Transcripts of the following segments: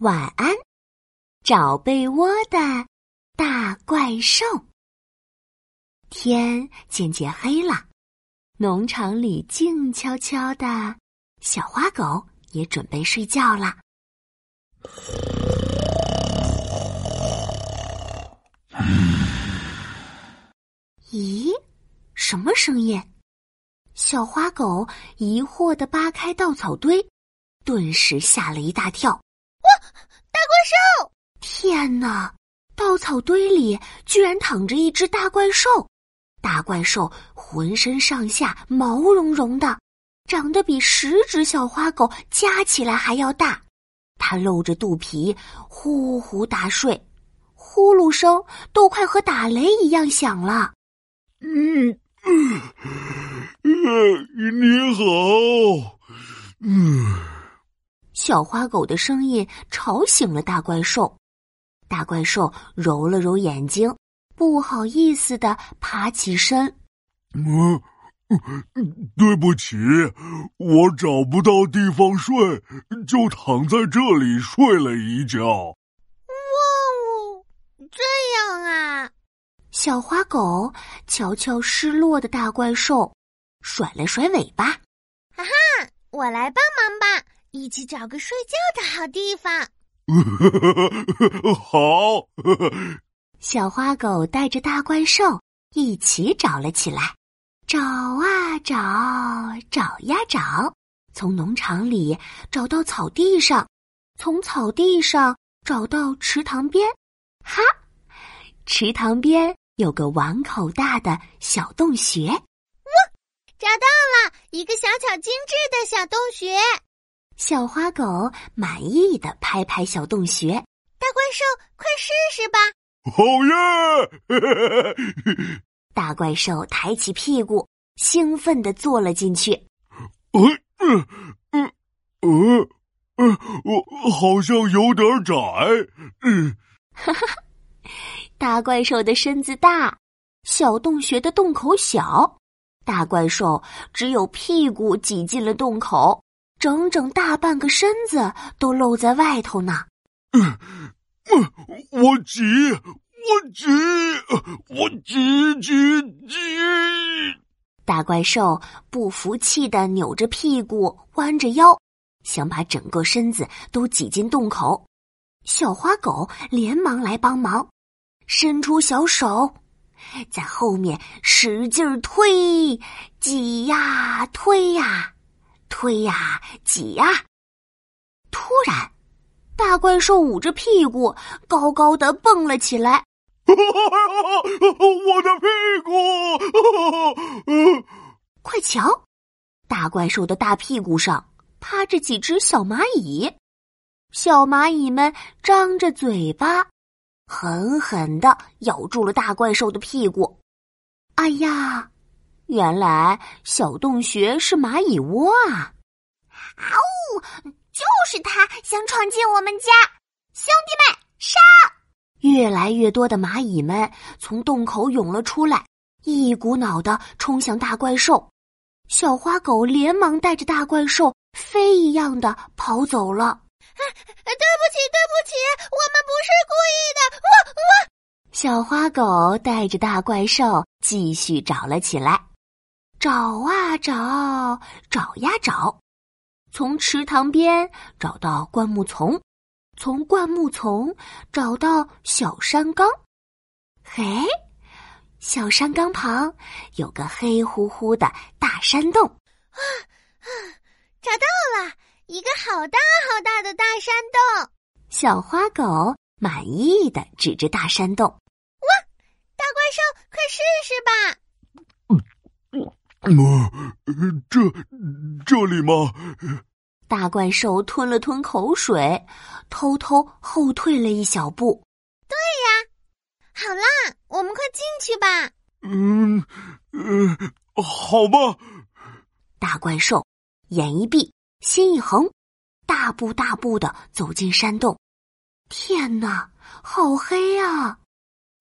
晚安，找被窝的大怪兽。天渐渐黑了，农场里静悄悄的，小花狗也准备睡觉了。咦，什么声音？小花狗疑惑的扒开稻草堆，顿时吓了一大跳。天哪，稻草堆里居然躺着一只大怪兽！大怪兽浑身上下毛茸茸的，长得比十只小花狗加起来还要大。它露着肚皮，呼呼大睡，呼噜声都快和打雷一样响了。嗯嗯嗯，你好，嗯。小花狗的声音吵醒了大怪兽，大怪兽揉了揉眼睛，不好意思的爬起身。嗯，对不起，我找不到地方睡，就躺在这里睡了一觉。哇哦，这样啊！小花狗瞧瞧失落的大怪兽，甩了甩尾巴。哈哈，我来帮忙吧。一起找个睡觉的好地方。好，小花狗带着大怪兽一起找了起来，找啊找，找呀找，从农场里找到草地上，从草地上找到池塘边。哈，池塘边有个碗口大的小洞穴。哇，找到了一个小巧精致的小洞穴。小花狗满意的拍拍小洞穴，大怪兽，快试试吧！好耶！大怪兽抬起屁股，兴奋的坐了进去。呃呃呃呃呃，我好像有点窄。嗯，哈哈，大怪兽的身子大，小洞穴的洞口小，大怪兽只有屁股挤进了洞口。整整大半个身子都露在外头呢。嗯，我挤，我挤，我挤挤挤。大怪兽不服气的扭着屁股，弯着腰，想把整个身子都挤进洞口。小花狗连忙来帮忙，伸出小手，在后面使劲推，挤呀推呀。推呀，挤呀！突然，大怪兽捂着屁股，高高的蹦了起来。我的屁股！快瞧，大怪兽的大屁股上趴着几只小蚂蚁，小蚂蚁们张着嘴巴，狠狠的咬住了大怪兽的屁股。哎呀！原来小洞穴是蚂蚁窝啊！啊呜，就是他想闯进我们家！兄弟们，杀！越来越多的蚂蚁们从洞口涌了出来，一股脑的冲向大怪兽。小花狗连忙带着大怪兽飞一样的跑走了。对不起，对不起，我们不是故意的！我我。小花狗带着大怪兽继续找了起来。找啊找，找呀找，从池塘边找到灌木丛，从灌木丛找到小山岗。嘿，小山岗旁有个黑乎乎的大山洞。啊啊，找到了一个好大好大的大山洞。小花狗满意的指着大山洞。哇，大怪兽，快试试吧！嗯，这这里吗？大怪兽吞了吞口水，偷偷后退了一小步。对呀，好啦，我们快进去吧。嗯嗯，好吧。大怪兽眼一闭，心一横，大步大步的走进山洞。天哪，好黑啊！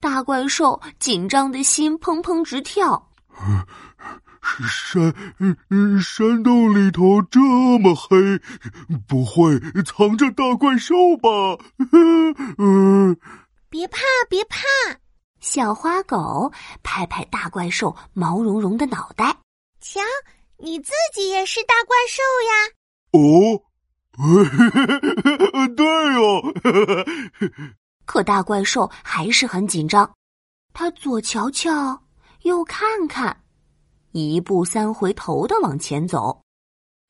大怪兽紧张的心砰砰直跳。山山洞里头这么黑，不会藏着大怪兽吧？嗯，别怕，别怕。小花狗拍拍大怪兽毛茸茸的脑袋，瞧，你自己也是大怪兽呀！哦，对哦。可大怪兽还是很紧张，他左瞧瞧，右看看，一步三回头的往前走。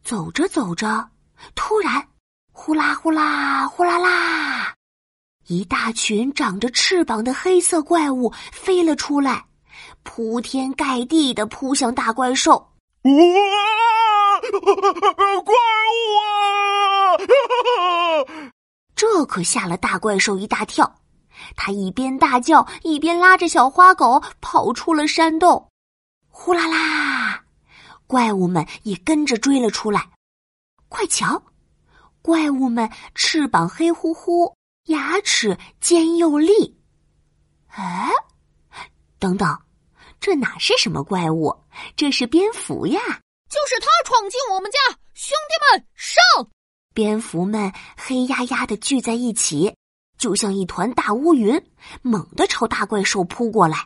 走着走着，突然，呼啦呼啦呼啦啦！一大群长着翅膀的黑色怪物飞了出来，铺天盖地的扑向大怪兽。哇！怪物啊！这可吓了大怪兽一大跳，他一边大叫，一边拉着小花狗跑出了山洞。呼啦啦，怪物们也跟着追了出来。快瞧，怪物们翅膀黑乎乎。牙齿尖又利，哎，等等，这哪是什么怪物？这是蝙蝠呀！就是他闯进我们家，兄弟们上！蝙蝠们黑压压的聚在一起，就像一团大乌云，猛地朝大怪兽扑过来。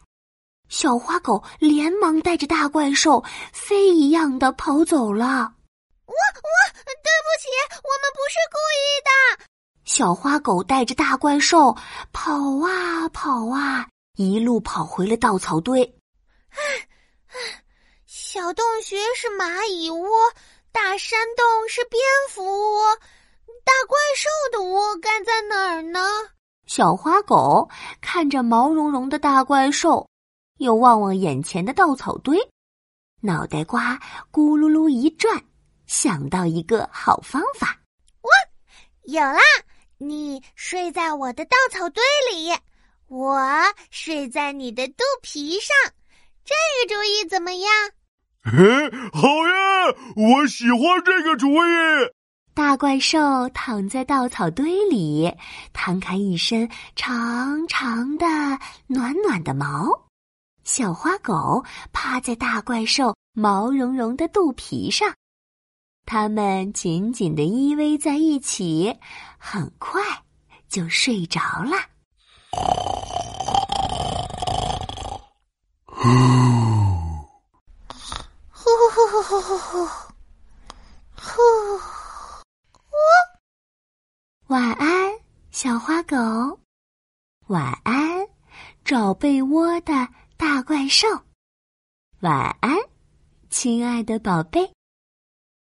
小花狗连忙带着大怪兽飞一样的跑走了。我我对不起，我们不是故意的。小花狗带着大怪兽跑啊跑啊，一路跑回了稻草堆。小洞穴是蚂蚁窝，大山洞是蝙蝠窝，大怪兽的窝该在哪儿呢？小花狗看着毛茸茸的大怪兽，又望望眼前的稻草堆，脑袋瓜咕噜噜一转，想到一个好方法。我有啦！你睡在我的稻草堆里，我睡在你的肚皮上，这个主意怎么样？好呀，我喜欢这个主意。大怪兽躺在稻草堆里，摊开一身长长的、暖暖的毛。小花狗趴在大怪兽毛茸茸的肚皮上。它们紧紧的依偎在一起，很快就睡着了。呼呼呼呼呼呼呼！呼！晚安，小花狗。晚安，找被窝的大怪兽。晚安，亲爱的宝贝。